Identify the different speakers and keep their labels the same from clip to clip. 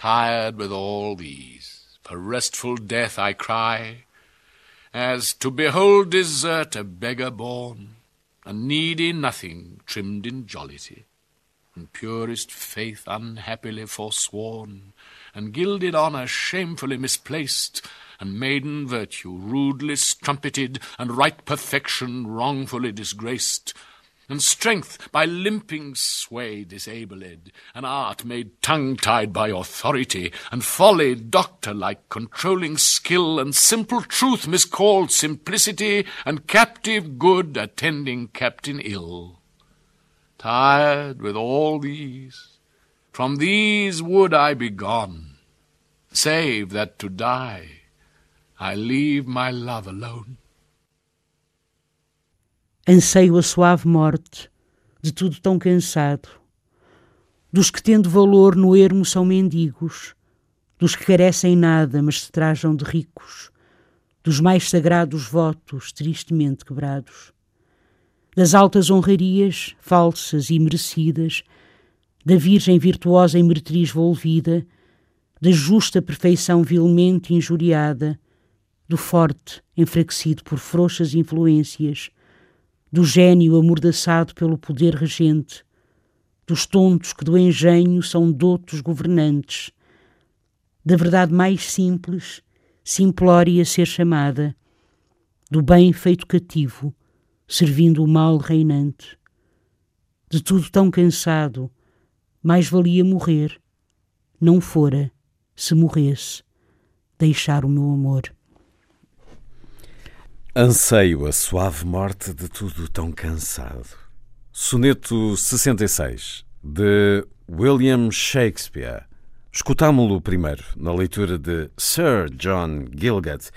Speaker 1: Tired with all these, for restful death I cry, as to behold desert a beggar born, and needy nothing trimmed in jollity, and purest faith unhappily forsworn, and gilded honour shamefully misplaced, and maiden virtue rudely strumpeted, and right perfection wrongfully disgraced, and strength by limping sway disabled, an art made tongue-tied by authority, and folly doctor-like controlling skill, and simple truth miscalled simplicity, and captive good attending captain ill. Tired with all these, from these would I be gone, save that to die I leave my love alone.
Speaker 2: Anseio a suave morte de tudo tão cansado, dos que tendo valor no ermo são mendigos, dos que carecem nada mas se trajam de ricos, dos mais sagrados votos tristemente quebrados, das altas honrarias falsas e merecidas, da virgem virtuosa e meretriz volvida, da justa perfeição vilmente injuriada, do forte enfraquecido por frouxas influências, do gênio amordaçado pelo poder regente, dos tontos que do engenho são doutos governantes, da verdade mais simples, simplória ser chamada, do bem feito cativo, servindo o mal reinante. De tudo tão cansado, mais valia morrer, não fora, se morresse, deixar o meu amor.
Speaker 3: Anseio a suave morte de tudo tão cansado. Soneto 66 de William Shakespeare. Escutámo-lo primeiro na leitura de Sir John Gielgud,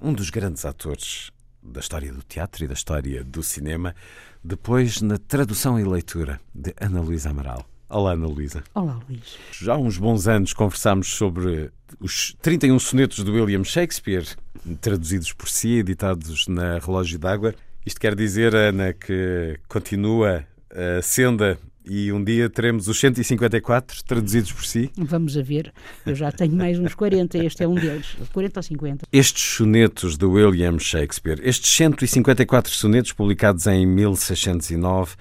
Speaker 3: um dos grandes atores da história do teatro e da história do cinema, depois na tradução e leitura de Ana Luísa Amaral. Olá, Ana Luísa.
Speaker 2: Olá, Luís.
Speaker 3: Já há uns bons anos conversámos sobre os 31 sonetos do William Shakespeare, traduzidos por si, editados na Relógio d'Água. Isto quer dizer, Ana, que continua a senda e um dia teremos os 154 traduzidos por si?
Speaker 2: Vamos a ver. Eu já tenho mais uns 40, este é um deles. 40 ou 50.
Speaker 3: Estes sonetos de William Shakespeare, estes 154 sonetos publicados em 1609,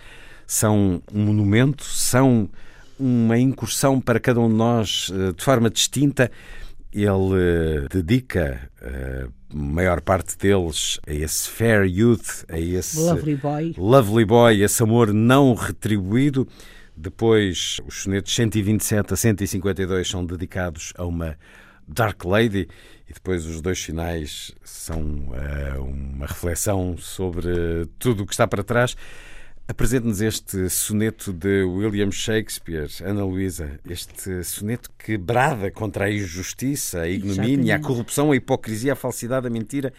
Speaker 3: são um monumento, são uma incursão para cada um de nós eh, de forma distinta. Ele eh, dedica a maior parte deles a esse fair youth, a esse
Speaker 2: lovely boy,
Speaker 3: lovely boy esse amor não retribuído. Depois, os sonetos 127 a 152 são dedicados a uma Dark Lady e depois os dois finais são uh, uma reflexão sobre tudo o que está para trás. Apresente-nos este soneto de William Shakespeare, Ana Luísa, este soneto que brada contra a injustiça, a ignomínia, a corrupção, a hipocrisia, a falsidade, a mentira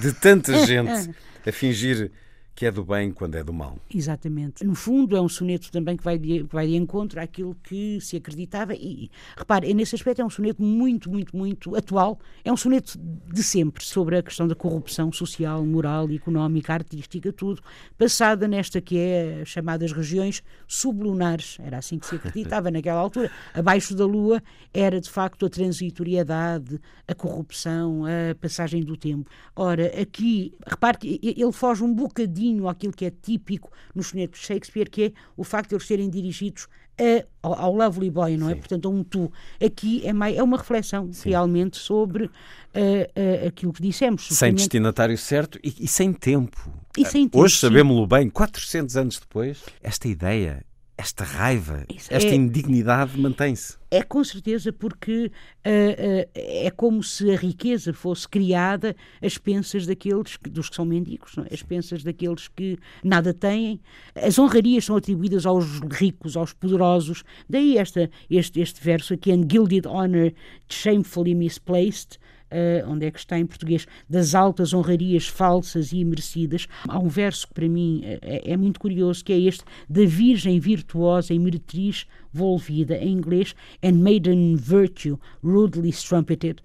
Speaker 3: de tanta gente a fingir que é do bem quando é do mal.
Speaker 2: Exatamente. No fundo, é um soneto também que vai de, vai de encontro àquilo que se acreditava. E, repare, nesse aspecto é um soneto muito, muito, muito atual. É um soneto de sempre sobre a questão da corrupção social, moral, económica, artística, tudo, passada nesta que é chamadas regiões sublunares. Era assim que se acreditava naquela altura. Abaixo da Lua era, de facto, a transitoriedade, a corrupção, a passagem do tempo. Ora, aqui, repare que ele foge um bocadinho àquilo que é típico nos sonetos de Shakespeare, que é o facto de eles serem dirigidos a, ao, ao, lovely boy, não é? Sim. Portanto, a um tu. Aqui é, mais, é uma reflexão Sim. realmente sobre uh, uh, aquilo que dissemos.
Speaker 3: Sem destinatário certo e, e sem tempo.
Speaker 2: E sem tempo
Speaker 3: Hoje sabemos-lo bem, 400 anos depois, esta ideia esta raiva,
Speaker 2: Isso
Speaker 3: esta
Speaker 2: é-
Speaker 3: indignidade mantém-se.
Speaker 2: É com certeza porque ah, ah, é como se a riqueza fosse criada às expensas daqueles que, dos que são mendigos, não é? às expensas daqueles que nada têm. As honrarias são atribuídas aos ricos, aos poderosos. Daí esta, este, este verso aqui, and gilded honor shamefully misplaced. Ah, onde é que está em português? Das altas honrarias falsas e merecidas. Há um verso que para mim é, é muito curioso, que é este, da virgem virtuosa e meretriz volvida, em inglês, and maiden virtue rudely strumpeted.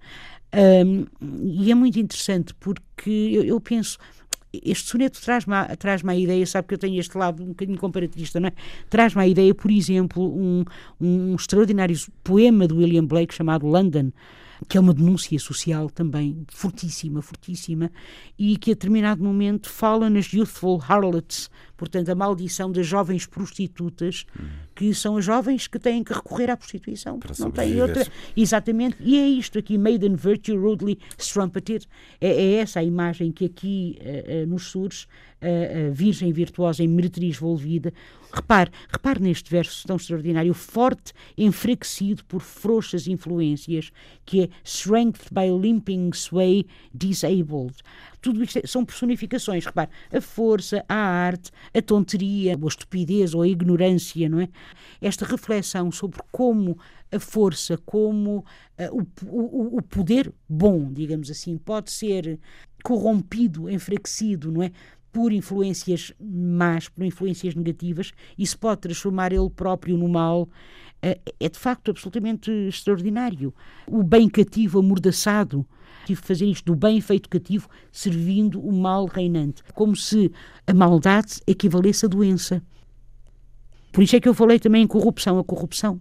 Speaker 2: Um, e é muito interessante porque eu, eu penso. Este soneto traz-me a, traz a ideia, sabe que eu tenho este lado um bocadinho comparativista, não é? Traz-me a ideia, por exemplo, um, um extraordinário poema de William Blake chamado London, que é uma denúncia social também fortíssima, fortíssima, e que a determinado momento fala nas youthful harlots, portanto, a maldição das jovens prostitutas, que são as jovens que têm que recorrer à prostituição, porque não têm outra. Exatamente, e é isto aqui, Maiden Virtue Rudely Strumpeted, é, é essa a imagem que aqui eh, eh, nos surge, a Virgem Virtuosa em meretriz volvida. Repare, repare neste verso tão extraordinário, forte, enfraquecido por frouxas influências, que é Strength by limping sway disabled. Tudo isto é- são personificações, repare, a força, a arte, a tonteria, a estupidez ou a ignorância, não é? Esta reflexão sobre como a força, como ah, o, o, o poder bom, digamos assim, pode ser corrompido, enfraquecido, não é? Por influências más, por influências negativas, e se pode transformar ele próprio no mal, eh, é de facto absolutamente extraordinário. O bem cativo amordaçado, tive de fazer isto do bem feito cativo, servindo o mal reinante, como se a maldade equivalesse à doença. Por isso é que eu falei também em corrupção. A corrupção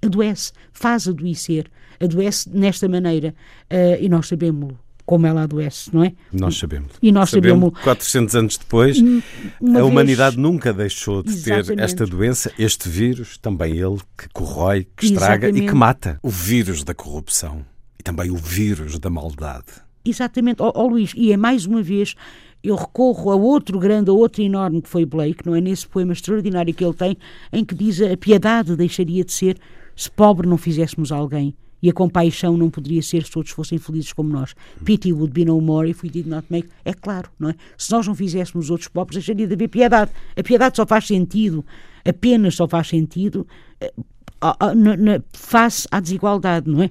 Speaker 2: adoece, faz adoecer, adoece nesta maneira, eh, e nós sabemos como ela adoece, não é?
Speaker 3: Nós sabemos.
Speaker 2: E nós sabemos-
Speaker 3: 400 anos depois,
Speaker 2: Uma
Speaker 3: a
Speaker 2: vez-
Speaker 3: humanidade nunca deixou de ter
Speaker 2: Exatamente.
Speaker 3: esta doença, este vírus, também ele, que corrói, que estraga e que
Speaker 2: Exatamente.
Speaker 3: mata. O vírus da corrupção e também o vírus da maldade.
Speaker 2: Exatamente, ó ó, Luís, e é mais uma vez eu recorro a outro grande, a outro enorme que foi Blake, não é? Nesse poema extraordinário que ele tem, em que diz a piedade deixaria de ser se pobre não fizéssemos alguém. E a compaixão não poderia ser se todos fossem felizes como nós. Pity would be no more if we did not make. É claro, não é? Se nós não fizéssemos os outros pobres, deixaria de haver piedade. A piedade só faz sentido, apenas só faz sentido eh, face à desigualdade, não é?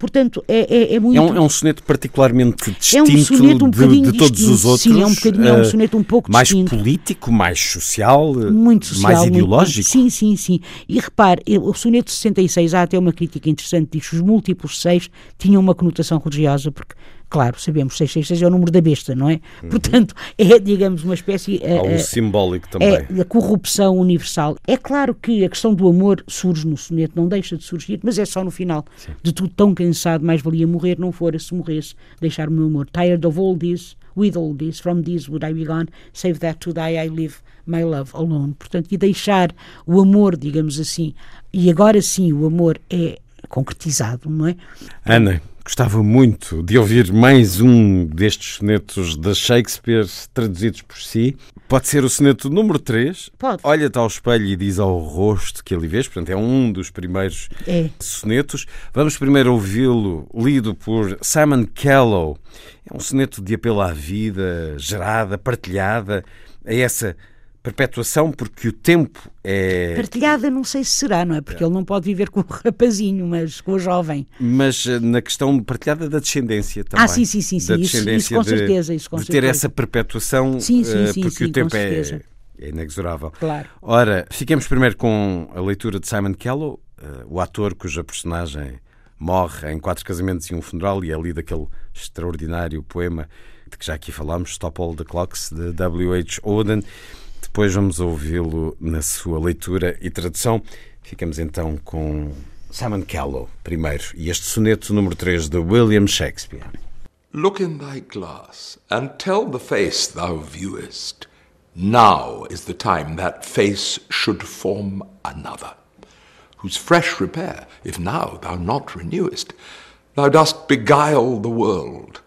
Speaker 2: Portanto, é, é, é muito.
Speaker 3: É um, é um soneto particularmente
Speaker 2: É um
Speaker 3: distinto
Speaker 2: soneto um
Speaker 3: de, de todos
Speaker 2: distinto.
Speaker 3: os outros.
Speaker 2: Sim, é um bocadinho- é um
Speaker 3: eh,
Speaker 2: soneto um pouco
Speaker 3: Mais
Speaker 2: distinto.
Speaker 3: político, mais social, eh,
Speaker 2: muito social.
Speaker 3: mais
Speaker 2: muito-
Speaker 3: ideológico.
Speaker 2: sim, sim, sim. E repare, o soneto 66, há até uma crítica interessante, diz que os múltiplos seis tinham uma conotação religiosa, porque, claro, sabemos, 666 é o número da besta, não é? Portanto, é, digamos, uma espécie... eh,
Speaker 3: Há um
Speaker 2: eh,
Speaker 3: simbólico também.
Speaker 2: é a corrupção universal. É claro que a questão do amor surge no soneto, não deixa de surgir, mas é só no final. De tudo tão cansado, mais valia morrer, não fora se morresse, deixar o meu amor. Tired of all this, with all this, from this would I be gone, save that to die I live my love alone. Portanto, e deixar o amor, digamos assim, e agora sim o amor é concretizado, não é?
Speaker 3: Ana, gostava muito de ouvir mais um destes sonetos da Shakespeare traduzidos por si. Pode ser o soneto número 3.
Speaker 2: Pode.
Speaker 3: Olha-te ao espelho e diz ao rosto que ali vês. Portanto, é um dos primeiros
Speaker 2: É.
Speaker 3: sonetos. Vamos primeiro ouvi-lo lido por Simon Callow. É um soneto de apelo à vida, gerada, partilhada, a essa perpetuação, porque o tempo é.
Speaker 2: Partilhada não sei se será, não é? Porque ele não pode viver com o rapazinho, mas com o jovem.
Speaker 3: Mas eh, na questão partilhada da descendência também.
Speaker 2: Ah, sim, sim, sim, sim. Isso- isso com certeza, isso com
Speaker 3: de ter
Speaker 2: certeza.
Speaker 3: essa perpetuação,
Speaker 2: Sim, sim,
Speaker 3: eh,
Speaker 2: sim,
Speaker 3: porque o tempo é, é inexorável.
Speaker 2: Claro.
Speaker 3: Ora, fiquemos primeiro com a leitura de Simon Callow, eh, o ator cuja personagem morre em quatro casamentos e um funeral, e é lido aquele extraordinário poema de que já aqui falámos, Stop All the Clocks, de W.H. Auden. Depois vamos ouvi-lo na sua leitura e tradução. Ficamos então com Simon Callow, primeiro, e este soneto número 3 de William Shakespeare.
Speaker 4: Look in thy glass, and tell the face thou viewest. Now is the time that face should form another, whose fresh repair, if now thou not renewest, thou dost beguile the world,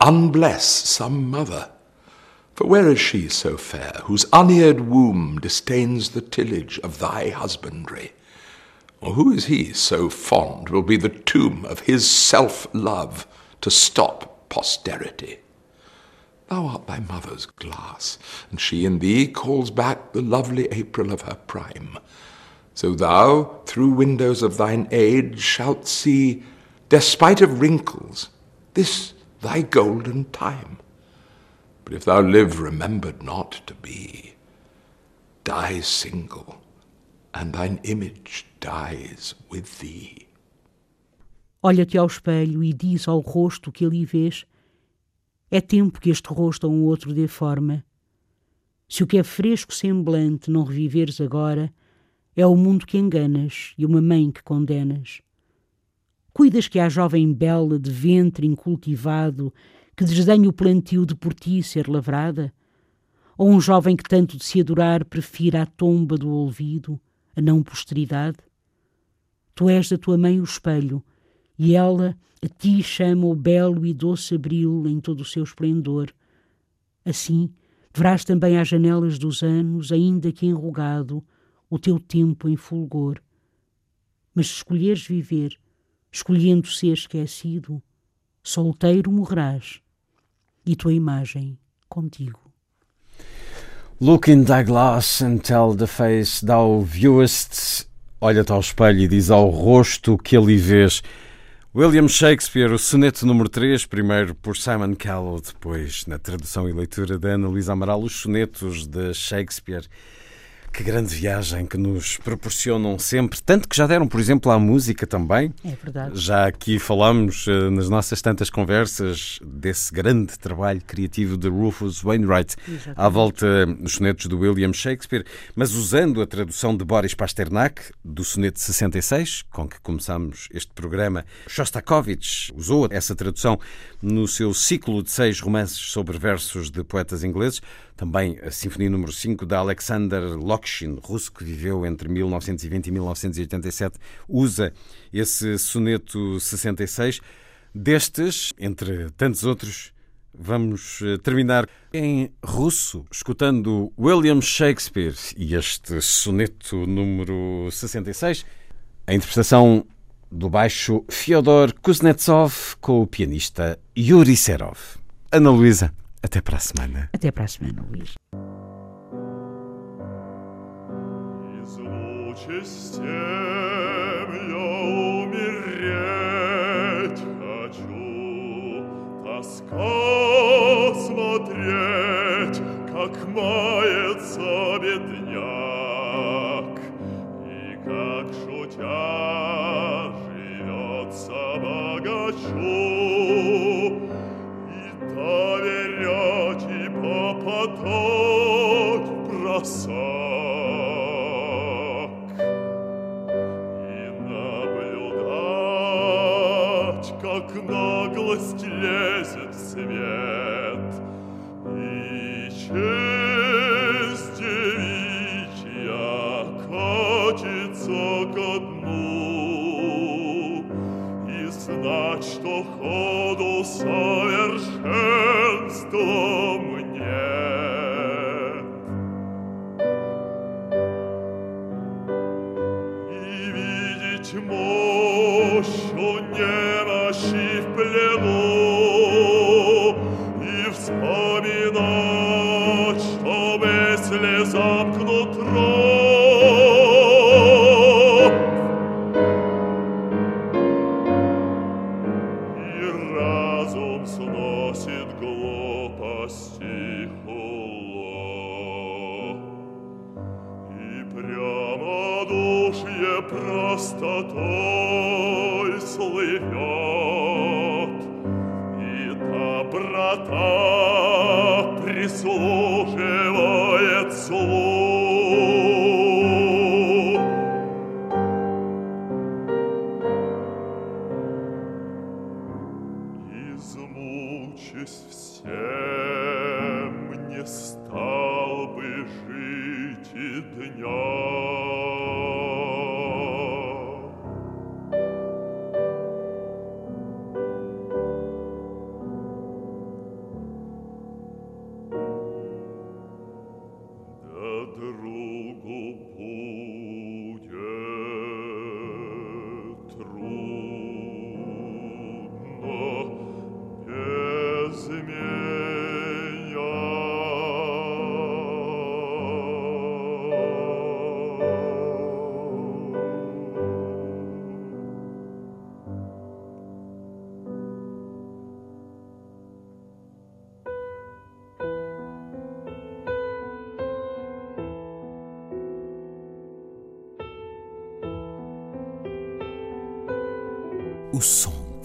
Speaker 4: unbless some mother. For where is she so fair, whose uneared womb disdains the tillage of thy husbandry? Or who is he so fond will be the tomb of his self love to stop posterity? Thou art thy mother's glass, and she in thee calls back the lovely April of her prime. So thou, through windows of thine age, shalt see, despite of wrinkles, this thy golden time. But if thou live remembered not to be, die single, and thine image dies with thee.
Speaker 2: Olha-te ao espelho e diz ao rosto que ali vês: É tempo que este rosto a um outro dê forma. Se o que é fresco semblante não reviveres agora, é o mundo que enganas e uma mãe que condenas. Cuidas que a jovem bela de ventre incultivado que desdenha o plantio de por ti ser lavrada? Ou um jovem que tanto de se adorar prefira a tomba do olvido, a não posteridade? Tu és da tua mãe o espelho, e ela a ti chama o belo e doce abril em todo o seu esplendor. Assim, verás também às janelas dos anos, ainda que enrugado, o teu tempo em fulgor. Mas se escolheres viver, escolhendo ser esquecido, solteiro morrerás, e tua imagem contigo.
Speaker 3: Look in thy glass and tell the face thou viewest. Olha-te ao espelho e diz ao rosto que ali vês. William Shakespeare, o soneto número 3, primeiro por Simon Callow, depois na tradução e leitura da Ana Luísa Amaral, os sonetos de Shakespeare. Que grande viagem que nos proporcionam sempre, tanto que já deram, por exemplo, à música também.
Speaker 2: É verdade.
Speaker 3: Já aqui falamos uh, nas nossas tantas conversas desse grande trabalho criativo de Rufus Wainwright Exatamente. à volta dos sonetos do William Shakespeare, mas usando a tradução de Boris Pasternak, do soneto 66, com que começamos este programa. Shostakovich usou essa tradução no seu ciclo de seis romances sobre versos de poetas ingleses. Também a Sinfonia número 5 da Alexander Lokshin, russo que viveu entre 1920 e 1987, usa esse soneto 66. Destes, entre tantos outros, vamos eh, terminar em russo, escutando William Shakespeare e este soneto número 66, a interpretação do baixo Fyodor Kuznetsov com o pianista Yuri Serov. Ana Luísa. Até para a semana.
Speaker 2: Até para a semana, Luís.
Speaker 5: смотреть, как мается как наглость лезет в свет. И честь девичья катится ко дну. И знать, что ходу совершенством
Speaker 3: Ніч мощення. Прямодушье простотой слывет, И доброта прислуживает слух.